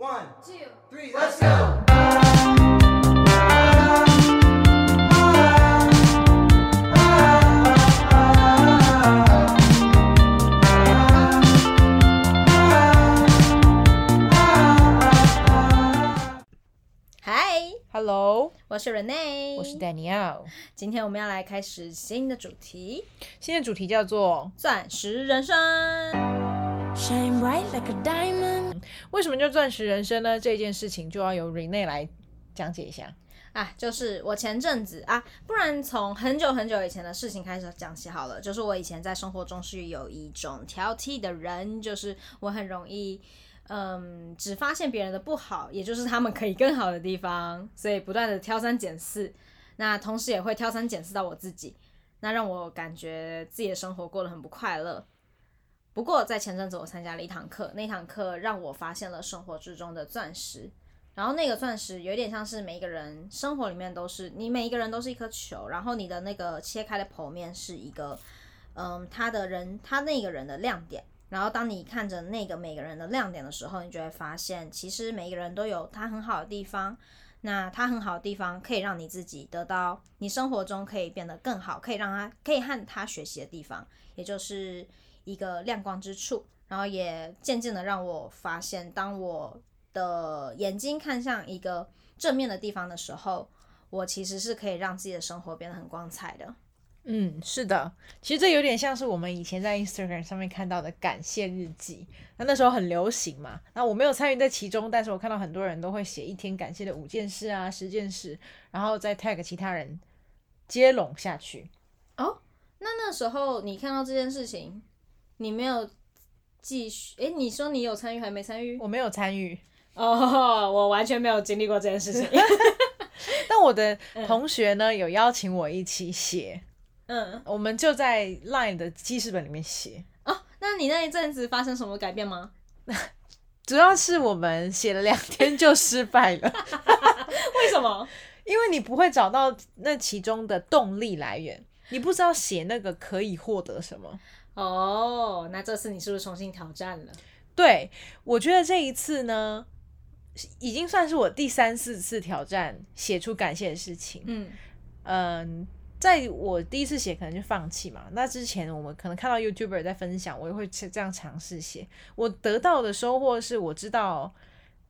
One, two, three, let's go! 嗨，Hello，我是 Rene，我是 Danielle。今天我们要来开始新的主题新的主题叫做——钻石人生。Shine bright like a diamond. 为什么叫钻石人生呢？这件事情就要由 Rene 来讲解一下。啊，就是我前阵子啊，不然从很久很久以前的事情开始讲起好了。就是我以前在生活中是有一种挑剔的人，就是我很容易，嗯，只发现别人的不好，也就是他们可以更好的地方，所以不断的挑三拣四。那同时也会挑三拣四到我自己，那让我感觉自己的生活过得很不快乐。不过在前阵子我参加了一堂课，那堂课让我发现了生活之中的钻石。然后那个钻石有点像是每一个人生活里面都是你每一个人都是一颗球，然后你的那个切开的剖面是一个，嗯，他的人他那个人的亮点。然后当你看着那个每个人的亮点的时候，你就会发现，其实每一个人都有他很好的地方。那他很好的地方可以让你自己得到你生活中可以变得更好，可以让他可以和他学习的地方，也就是一个亮光之处。然后也渐渐的让我发现，当我的眼睛看向一个正面的地方的时候，我其实是可以让自己的生活变得很光彩的。嗯，是的，其实这有点像是我们以前在 Instagram 上面看到的感谢日记。那那时候很流行嘛，那我没有参与在其中，但是我看到很多人都会写一天感谢的五件事啊、十件事，然后再 tag 其他人接龙下去。哦那那时候你看到这件事情，你没有继续？诶，你说你有参与还没参与？我没有参与，哦，我完全没有经历过这件事情。但我的同学呢有邀请我一起写，嗯，我们就在 Line 的记事本里面写。哦，那你那一阵子发生什么改变吗？主要是我们写了两天就失败了，为什么？因为你不会找到那其中的动力来源，你不知道写那个可以获得什么。哦，那这次你是不是重新挑战了？对我觉得这一次呢，已经算是我第三四次挑战写出感谢的事情。嗯嗯，在我第一次写可能就放弃嘛，那之前我们可能看到 YouTuber 在分享，我也会这样尝试写。我得到的收获是我知道，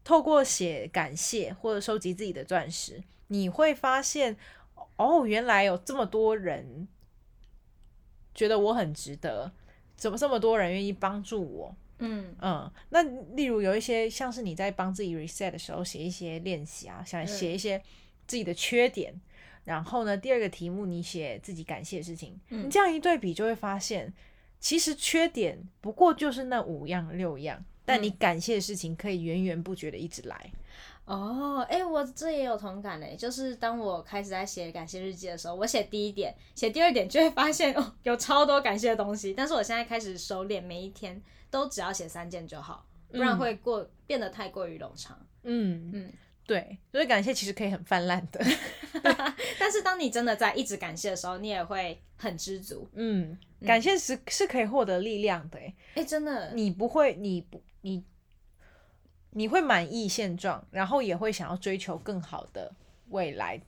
透过写感谢或者收集自己的钻石，你会发现，哦，原来有这么多人觉得我很值得，怎么这么多人愿意帮助我？嗯嗯，那例如有一些像是你在帮自己 reset 的时候写一些练习啊，想写一些自己的缺点，然后呢，第二个题目你写自己感谢的事情，嗯你这样一对比就会发现，其实缺点不过就是那五样六样，但你嗯感谢的事情可以源源不绝的一直来。哦，哎、我这也有同感嘞。就是当我开始在写感谢日记的时候，我写第一点，写第二点就会发现哦，有超多感谢的东西。但是我现在开始收敛，每一天都只要写三件就好，不然嗯会过、变得太过于冗长。嗯嗯，对，所以感谢其实可以很泛滥的。但是当你真的在一直感谢的时候，你也会很知足。嗯，感谢是是可以获得力量的欸。哎、真的，你不会，你不，你你会满意现状，然后也会想要追求更好的未来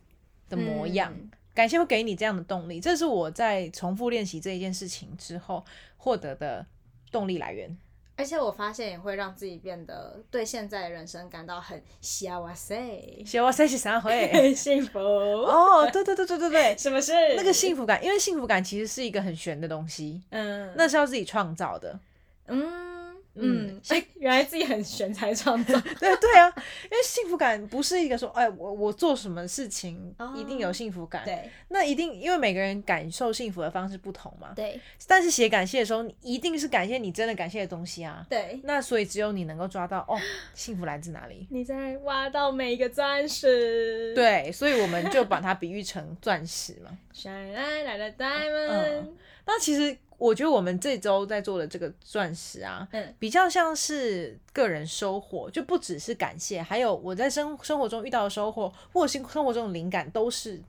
的模样。嗯感谢会给你这样的动力，这是我在重复练习这一件事情之后获得的动力来源。而且我发现也会让自己变得对现在的人生感到很幸せ，写我三十三回很幸福。哦，对对对对对对，什么是那个幸福感，因为幸福感其实是一个很玄的东西，嗯，那是要自己创造的。嗯嗯原来自己很玄才创造。对对啊，因为幸福感不是一个说，哎，我我做什么事情哦一定有幸福感，对那一定因为每个人感受幸福的方式不同嘛。对但是写感谢的时候，你一定是感谢你真的感谢的东西啊。对，那所以只有你能够抓到哦，幸福来自哪里？你在挖到每一个钻石。对，所以我们就把它比喻成钻石嘛。，shine like a diamond 嗯。那其实我觉得我们这周在做的这个钻石啊，嗯比较像是个人收获，就不只是感谢，还有我在生生活中遇到的收获，或者是生活中的灵感，都是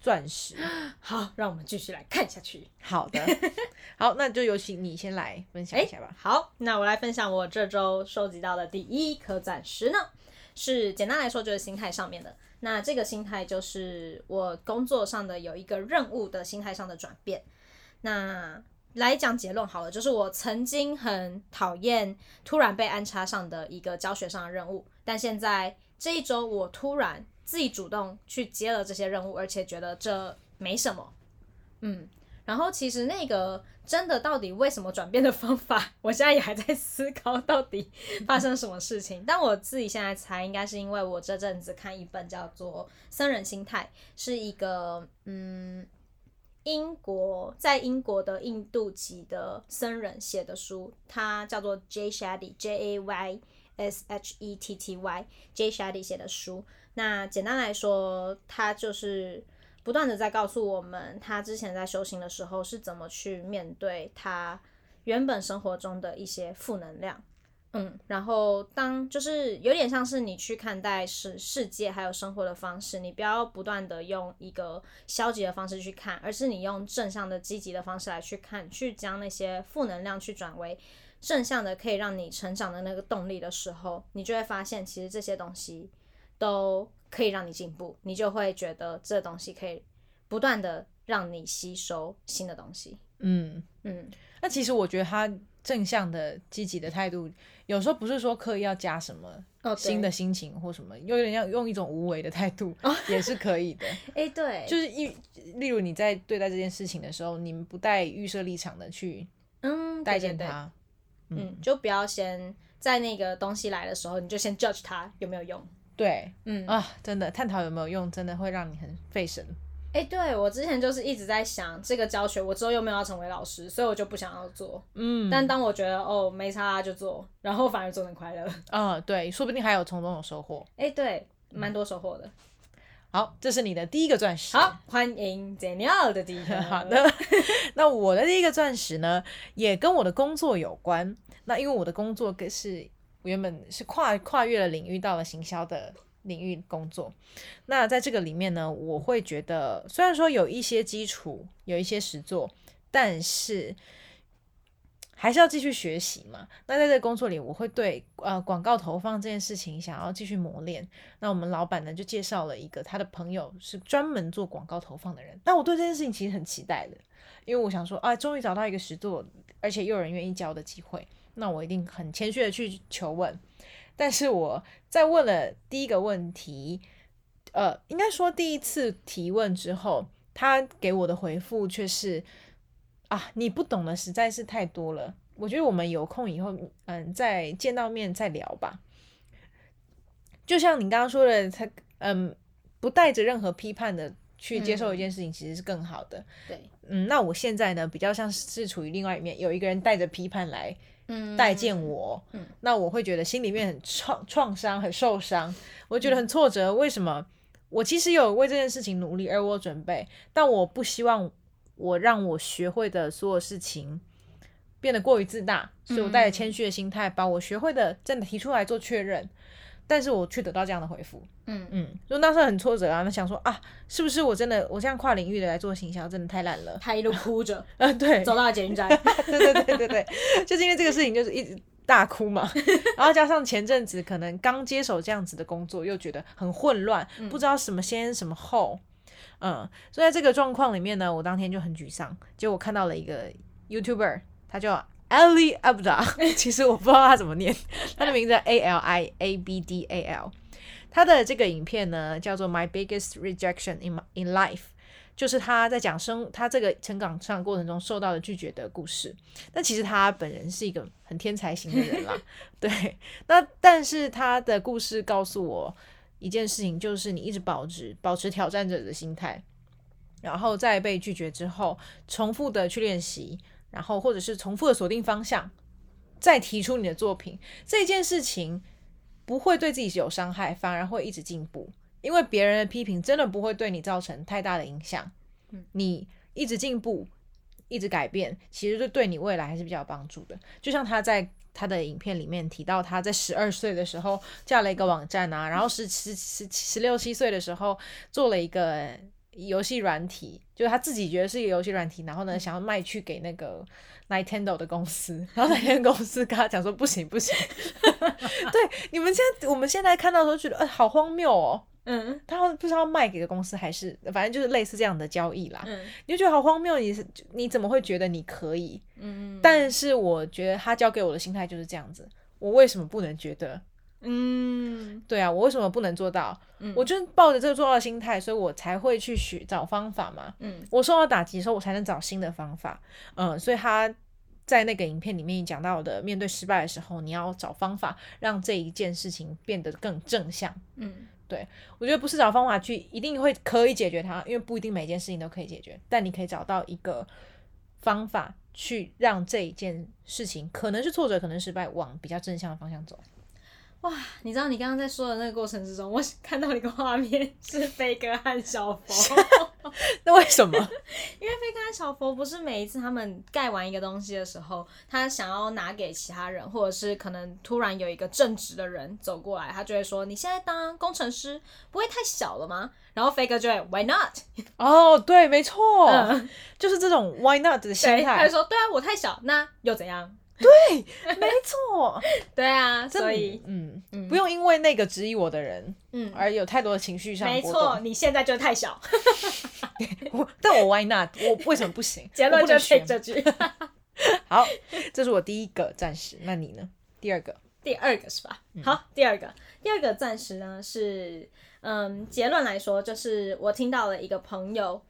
钻石。好，让我们继续来看下去。好的，好，那就有请你先来分享一下吧。好，那我来分享我这周收集到的第一颗钻石呢。是简单来说就是心态上面的。那这个心态就是我工作上的有一个任务的心态上的转变。那来讲结论好了，就是我曾经很讨厌突然被安插上的一个教学上的任务，但现在这一周我突然自己主动去接了这些任务，而且觉得这没什么，嗯。然后其实那个真的到底为什么转变的方法，我现在也还在思考到底发生什么事情。但我自己现在猜，应该是因为我这阵子看一本叫做《僧人心态》，是一个嗯英国在英国的印度籍的僧人写的书，他叫做 J Shetty J A Y S H E T T Y J Shetty 写的书。那简单来说，他就是。不断的在告诉我们，他之前在修行的时候是怎么去面对他原本生活中的一些负能量，嗯，然后当就是有点像是你去看待世世界还有生活的方式，你不要不断的用一个消极的方式去看，而是你用正向的、积极的方式来去看，去将那些负能量去转为正向的，可以让你成长的那个动力的时候，你就会发现，其实这些东西都。可以让你进步，你就会觉得这东西可以不断的让你吸收新的东西。嗯，嗯，那其实我觉得他正向的、积极的态度，有时候不是说刻意要加什么哦，新的心情或什么，又有点要用一种无为的态度，也是可以的。哎，对，就是一，例如你在对待这件事情的时候，你们不带预设立场的去嗯待见他，嗯，就不要先在那个东西来的时候，你就先 judge 它有没有用。对嗯，啊，真的探讨有没有用，真的会让你很费神。哎，对我之前就是一直在想这个教学，我之后又没有要成为老师，所以我就不想要做。嗯，但当我觉得哦没差就做，然后反而做得很快乐。嗯，对，说不定还有从中有收获。哎，对，蛮多收获的。好，这是你的第一个钻石。好，欢迎 Daniel 的第一个。好的，那我的第一个钻石呢，也跟我的工作有关。那因为我的工作跟是原本是跨跨越了领域，到了行销的领域工作。那在这个里面呢，我会觉得虽然说有一些基础，有一些实作，但是还是要继续学习嘛。那在这个工作里，我会对呃广告投放这件事情想要继续磨练。那我们老板呢就介绍了一个他的朋友是专门做广告投放的人。那我对这件事情其实很期待的，因为我想说啊，终于找到一个实作，而且又有人愿意教的机会，那我一定很谦虚的去求问。但是我在问了第一个问题，呃，应该说第一次提问之后，他给我的回复却是啊，你不懂的实在是太多了。我觉得我们有空以后，嗯，再见到面再聊吧。就像你刚刚说的，他嗯，不带着任何批判的去接受一件事情，其实是更好的。对，嗯，那我现在呢，比较像是处于另外一面，有一个人带着批判来嗯待见我，嗯那我会觉得心里面很创创伤，很受伤，我觉得很挫折。为什么？我其实有为这件事情努力，而我准备，但我不希望我让我学会的所有事情变得过于自大，所以我带着谦虚的心态，把我学会的真的提出来做确认。但是我却得到这样的回复，嗯嗯，就那时候很挫折啊，那想说啊，是不是我真的我这样跨领域的来做行销，真的太烂了？他一路哭着嗯，对，走到了捷运站。对对对对对，就是因为这个事情，就是一直大哭嘛。然后加上前阵子可能刚接手这样子的工作，又觉得很混乱，不知道什么先什么后。嗯，所以在这个状况里面呢，我当天就很沮丧。结果我看到了一个 YouTuber，他叫 Ali Abda，其实我不知道他怎么念，他的名字 A L I A B D A L。他的这个影片呢，叫做 My Biggest Rejection in My, in Life。就是他在讲生他这个成长上过程中受到的拒绝的故事，但其实他本人是一个很天才型的人啦，对。那但是他的故事告诉我一件事情，就是你一直保持保持挑战者的心态，然后在被拒绝之后，重复的去练习，然后或者是重复的锁定方向，再提出你的作品，这件事情不会对自己有伤害，反而会一直进步。因为别人的批评真的不会对你造成太大的影响，嗯你一直进步，一直改变，其实就对你未来还是比较有帮助的。就像他在他的影片里面提到，他在十二岁的时候架了一个网站啊，然后十十十十六七岁的时候做了一个游戏软体，就是他自己觉得是一个游戏软体，然后呢想要卖去给那个 Nintendo 的公司，然后 Nintendo 公司跟他讲说不行不行，对，你们现在我们现在看到的时候觉得呃、好荒谬哦，嗯他不知道卖给的公司还是反正就是类似这样的交易啦，嗯你就觉得好荒谬，你是你怎么会觉得你可以？嗯但是我觉得他教给我的心态就是这样子，我为什么不能觉得？嗯对啊，我为什么不能做到？嗯我就是抱着这个做到的心态，所以我才会去学找方法嘛。嗯我受到打击的时候，我才能找新的方法。嗯，所以他在那个影片里面讲到的，面对失败的时候，你要找方法让这一件事情变得更正向。嗯对我觉得不是找方法去一定会可以解决它，因为不一定每件事情都可以解决，但你可以找到一个方法去让这一件事情可能是挫折，可能失败，往比较正向的方向走。哇，你知道你刚刚在说的那个过程之中，我 看到一个画面是飞哥和小佛，那为什么？因为飞哥和小佛不是每一次他们盖完一个东西的时候，他想要拿给其他人，或者是可能突然有一个正直的人走过来，他就会说：“你现在当工程师不会太小了吗？”然后飞哥就会 “Why not？” 哦，对，没错，嗯就是这种 why not 的心态，他说：“对啊，我太小，那又怎样没错。”对啊，所以嗯，嗯不用因为那个质疑我的人嗯，而有太多的情绪上没错，你现在就太小。我但我 why not？我 为什么不行？结论就我不能 take 选这句。好，这是我第一个暂时。那你呢？第二个？第二个是吧？好，第二个，第二个暂时呢是，嗯，结论来说，就是我听到了一个朋友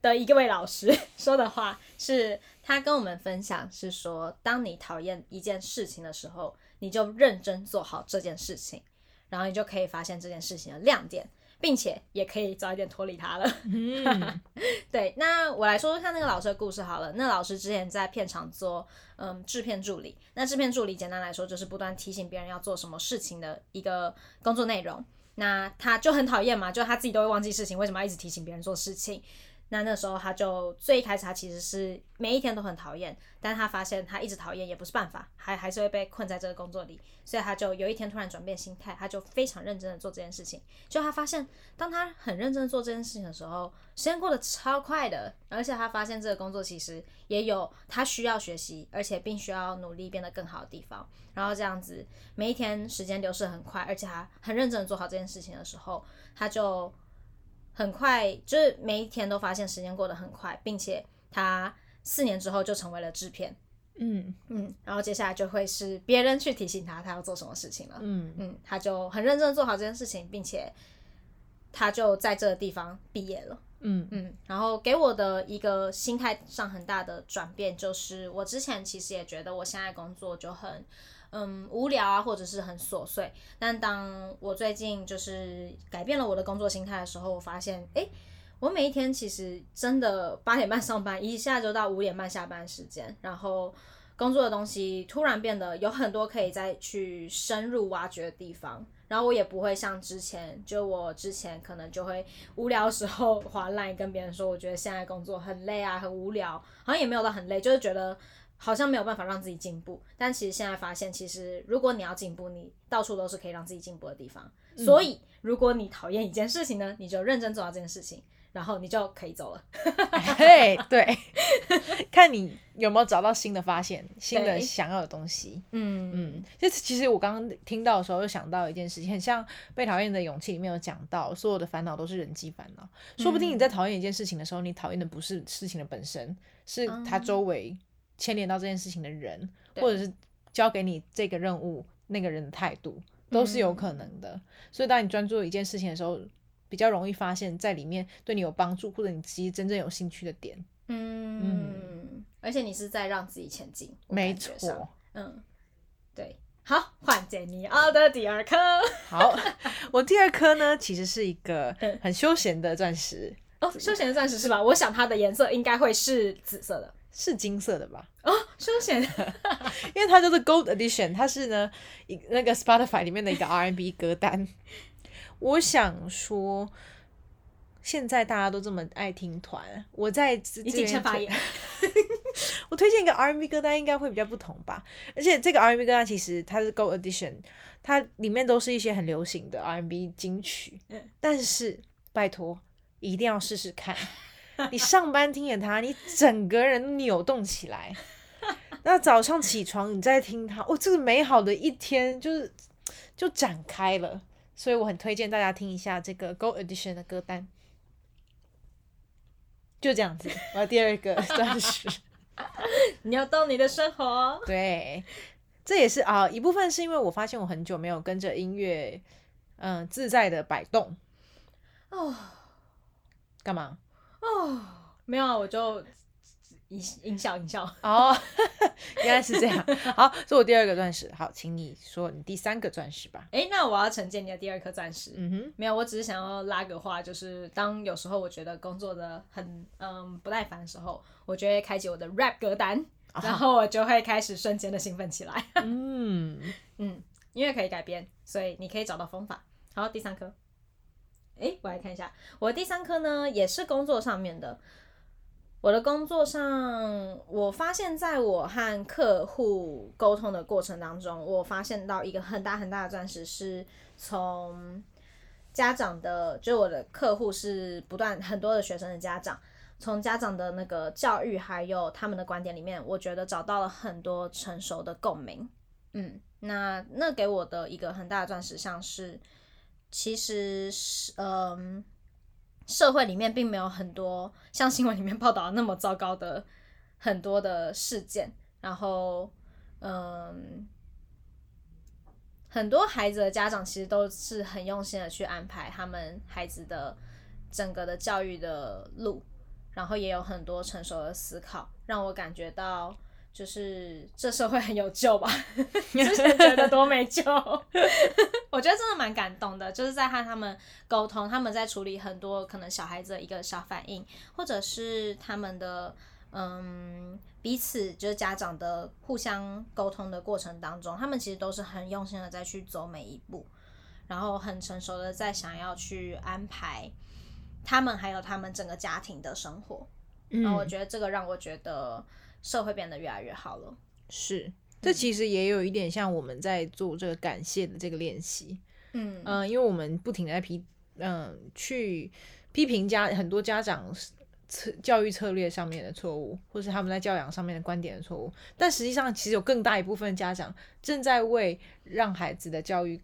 的一个位老师说的话，是他跟我们分享，是说，当你讨厌一件事情的时候，你就认真做好这件事情，然后你就可以发现这件事情的亮点，并且也可以早一点脱离它了。嗯 对，那我来说说看那个老师的故事好了。那老师之前在片场做嗯制片助理，那制片助理简单来说就是不断提醒别人要做什么事情的一个工作内容。那他就很讨厌嘛，就他自己都会忘记事情，为什么要一直提醒别人做事情？那那时候他就最开始他其实是每一天都很讨厌，但他发现他一直讨厌也不是办法，还还是会被困在这个工作里，所以他就有一天突然转变心态，他就非常认真的做这件事情。就他发现，当他很认真做这件事情的时候，时间过得超快的，而且他发现这个工作其实也有他需要学习，而且并需要努力变得更好的地方。然后这样子，每一天时间流逝很快，而且他很认真的做好这件事情的时候，他就很快，就是每一天都发现时间过得很快，并且他四年之后就成为了制片。嗯嗯，然后接下来就会是别人去提醒他他要做什么事情了。嗯嗯，他就很认真的做好这件事情，并且他就在这个地方毕业了。嗯嗯，然后给我的一个心态上很大的转变，就是我之前其实也觉得我现在工作就很嗯无聊啊，或者是很琐碎。但当我最近就是改变了我的工作心态的时候，我发现，诶，我每一天其实真的八点半上班，一下就到五点半下班时间，然后工作的东西突然变得有很多可以再去深入挖掘的地方。然后我也不会像之前，就我之前可能就会无聊时候 划烂跟别人说，我觉得现在工作很累啊，很无聊，好像也没有到很累，就是觉得好像没有办法让自己进步。但其实现在发现，其实如果你要进步，你到处都是可以让自己进步的地方。所以，如果你讨厌一件事情呢，你就认真做到这件事情，然后你就可以走了。嘿，对，看你有没有找到新的发现，新的想要的东西。嗯嗯，其实其实我刚刚听到的时候，又想到一件事情，很像《被讨厌的勇气》里面有讲到，所有的烦恼都是人际烦恼。说不定你在讨厌一件事情的时候，你讨厌的不是事情的本身，是它周围牵连到这件事情的人，或者是交给你这个任务那个人的态度，都是有可能的。所以当你专注一件事情的时候，比较容易发现，在里面对你有帮助，或者你其实真正有兴趣的点。嗯，而且你是在让自己前进，没错。嗯，对。好，换杰尼奥的第二颗。好，我第二颗呢，其实是一个很休闲的钻石，哦，休闲的钻石是吧？我想它的颜色应该会是紫色的。是金色的吧？哦，休闲，因为它就是 Gold Edition，它是呢一那个 Spotify 里面的一个 R&B 歌单。我想说，现在大家都这么爱听团，我在这你谨慎发。言。我推荐一个 R&B 歌单，应该会比较不同吧。而且这个 R&B 歌单其实它是 Gold Edition，它里面都是一些很流行的 R&B 金曲。嗯但是拜托，一定要试试看。你上班听着它，你整个人扭动起来。那早上起床你再听它，哦，这个美好的一天就是就展开了。所以我很推荐大家听一下这个 Go Edition 的歌单。就这样子，我的第二个 钻石。你要动你的生活。对，这也是啊一部分是因为我发现我很久没有跟着音乐，嗯、自在的摆动。哦干嘛？哦，没有啊，我就音音效音效。哦，原来是这样。好，这是我第二个钻石。好，请你说你第三个钻石吧。哎，那我要承接你的第二颗钻石。嗯哼，没有，我只是想要拉个话，就是当有时候我觉得工作的很嗯不耐烦的时候，我就会开启我的 rap 歌单，然后我就会开始瞬间的兴奋起来。嗯，嗯，因为可以改编，所以你可以找到方法。好，第三颗，诶，我来看一下，我的第三颗呢也是工作上面的。我的工作上，我发现在我和客户沟通的过程当中，我发现到一个很大很大的钻石是从家长的，就我的客户是不断很多的学生的家长，从家长的那个教育还有他们的观点里面，我觉得找到了很多成熟的共鸣。嗯，那那给我的一个很大的钻石，像是其实是嗯、社会里面并没有很多像新闻里面报道那么糟糕的很多的事件，然后嗯。很多孩子的家长其实都是很用心的去安排他们孩子的整个的教育的路，然后也有很多成熟的思考，让我感觉到就是这社会很有救吧。之前觉得多没救，我觉得真的蛮感动的，就是在和他们沟通，他们在处理很多可能小孩子的一个小反应，或者是他们的嗯彼此就是家长的互相沟通的过程当中，他们其实都是很用心的在去走每一步，然后很成熟的在想要去安排他们还有他们整个家庭的生活。然后我嗯，觉得这个让我觉得社会变得越来越好了。是。这其实也有一点像我们在做这个感谢的这个练习，嗯嗯、因为我们不停的在批，嗯、去批评家很多家长策教育策略上面的错误，或是他们在教养上面的观点的错误，但实际上其实有更大一部分家长正在为让孩子的教育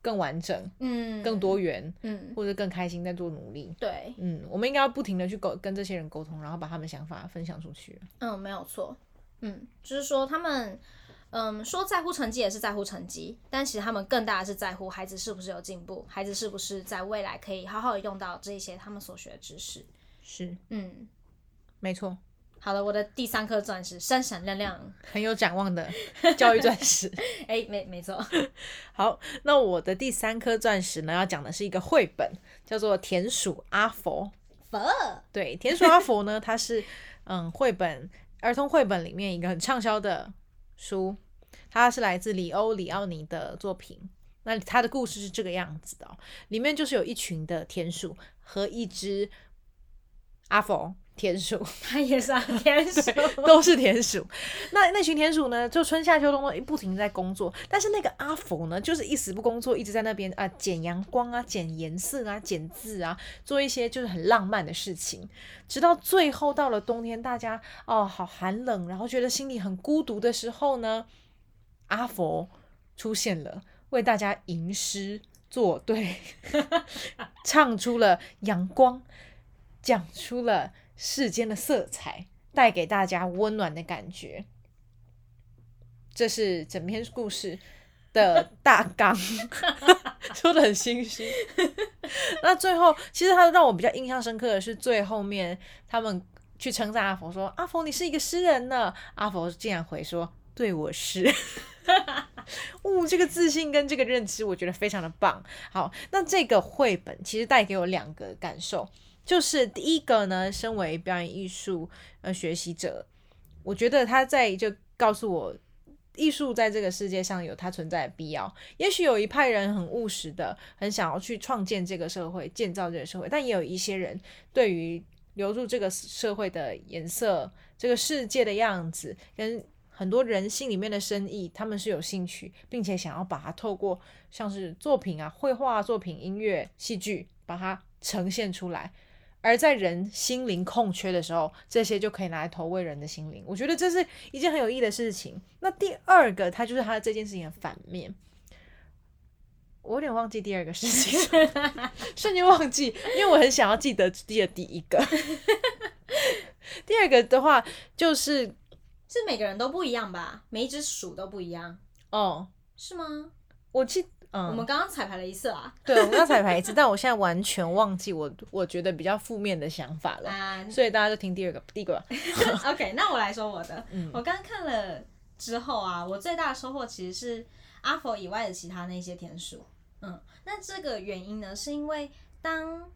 更完整、嗯，更多元，嗯，或者更开心在做努力。对，嗯，我们应该要不停的去沟跟这些人沟通，然后把他们想法分享出去。嗯，没有错，嗯，就是说他们，嗯，说在乎成绩也是在乎成绩，但其实他们更大的是在乎孩子是不是有进步，孩子是不是在未来可以好好的用到这一些他们所学的知识。是，嗯，没错，好了，我的第三颗钻石闪闪亮亮，很有展望的 教育钻石。哎，没没错，好，那我的第三颗钻石呢，要讲的是一个绘本，叫做《田鼠阿佛》。佛，对，《田鼠阿佛》呢，它是嗯绘本儿童绘本里面一个很畅销的书，它是来自里欧里奥尼的作品。那它的故事是这个样子的、哦，里面就是有一群的田鼠和一只阿佛田鼠，他也是啊，田鼠，都是田鼠。那那群田鼠呢，就春夏秋冬都不停地在工作，但是那个阿佛呢，就是一死不工作，一直在那边啊剪阳光啊、剪颜色啊、剪字啊，做一些就是很浪漫的事情。直到最后到了冬天，大家哦好寒冷，然后觉得心里很孤独的时候呢，阿佛出现了，为大家吟诗作对，唱出了阳光，讲出了世间的色彩，带给大家温暖的感觉。这是整篇故事的大纲，说的很心虚。那最后，其实他让我比较印象深刻的是最后面他们去称赞阿佛说：“阿佛，你是一个诗人呢。”阿佛竟然回说：“对，我是。”哦，这个自信跟这个认知，我觉得非常的棒。好，那这个绘本其实带给我两个感受，就是第一个呢，身为表演艺术呃学习者，我觉得他在就告诉我，艺术在这个世界上有它存在的必要。也许有一派人很务实的，很想要去创建这个社会，建造这个社会，但也有一些人对于留住这个社会的颜色、这个世界的样子，跟很多人心里面的深意，他们是有兴趣，并且想要把它透过像是作品啊、绘画作品、音乐、戏剧，把它呈现出来。而在人心灵空缺的时候，这些就可以拿来投喂人的心灵。我觉得这是一件很有意义的事情。那第二个，它就是它这件事情的反面。我有点忘记第二个事情，瞬间忘记，因为我很想要记得记得第一个。第二个的话，就是是每个人都不一样吧？每一只鼠都不一样，哦，是吗？我记，嗯，我们刚刚彩排了一次啊，对，我们刚彩排一次，但我现在完全忘记我我觉得比较负面的想法了，啊所以大家就听第二个，第一个吧。OK，那我来说我的。嗯我刚看了之后啊，我最大的收获其实是阿佛以外的其他那些天数。嗯，那这个原因呢，是因为当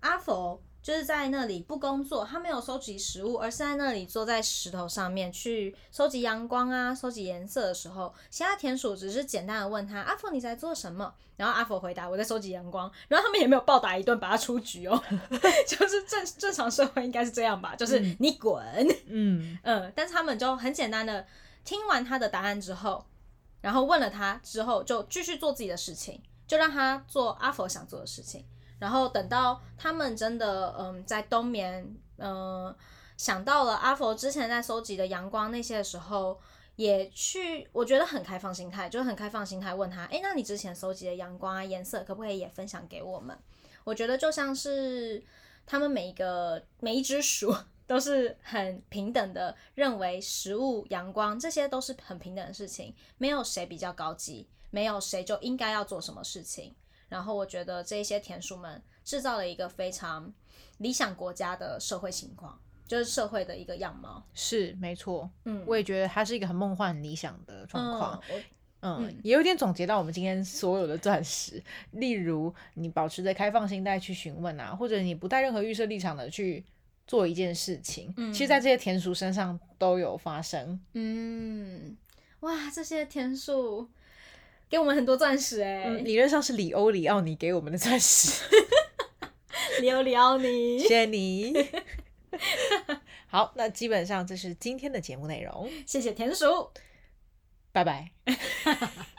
阿佛就是在那里不工作，他没有收集食物，而是在那里坐在石头上面去收集阳光啊、收集颜色的时候，其他田鼠只是简单的问他：“阿佛你在做什么？”然后阿佛回答：“我在收集阳光。”然后他们也没有暴打一顿把他出局哦，就是正正常社会应该是这样吧，就是你滚。嗯 嗯，但是他们就很简单的听完他的答案之后，然后问了他之后，就继续做自己的事情，就让他做阿佛想做的事情。然后等到他们真的嗯在冬眠，嗯、想到了阿佛之前在收集的阳光那些的时候，也去我觉得很开放心态，就很开放心态问他，诶，那你之前收集的阳光啊颜色可不可以也分享给我们？我觉得就像是他们每一个每一只鼠 都是很平等的，认为食物、阳光这些都是很平等的事情，没有谁比较高级，没有谁就应该要做什么事情。然后我觉得这些田鼠们制造了一个非常理想国家的社会情况，就是社会的一个样貌。是没错，嗯，我也觉得它是一个很梦幻、很理想的状况。嗯也有点总结到我们今天所有的钻石，例如你保持着开放心态去询问啊，或者你不带任何预设立场的去做一件事情，嗯其实，在这些田鼠身上都有发生。嗯，哇，这些田鼠给我们很多钻石哎、嗯，理论上是里欧里奥尼给我们的钻石，里欧里奥尼，谢谢你。好，那基本上这是今天的节目内容，谢谢田鼠。拜拜。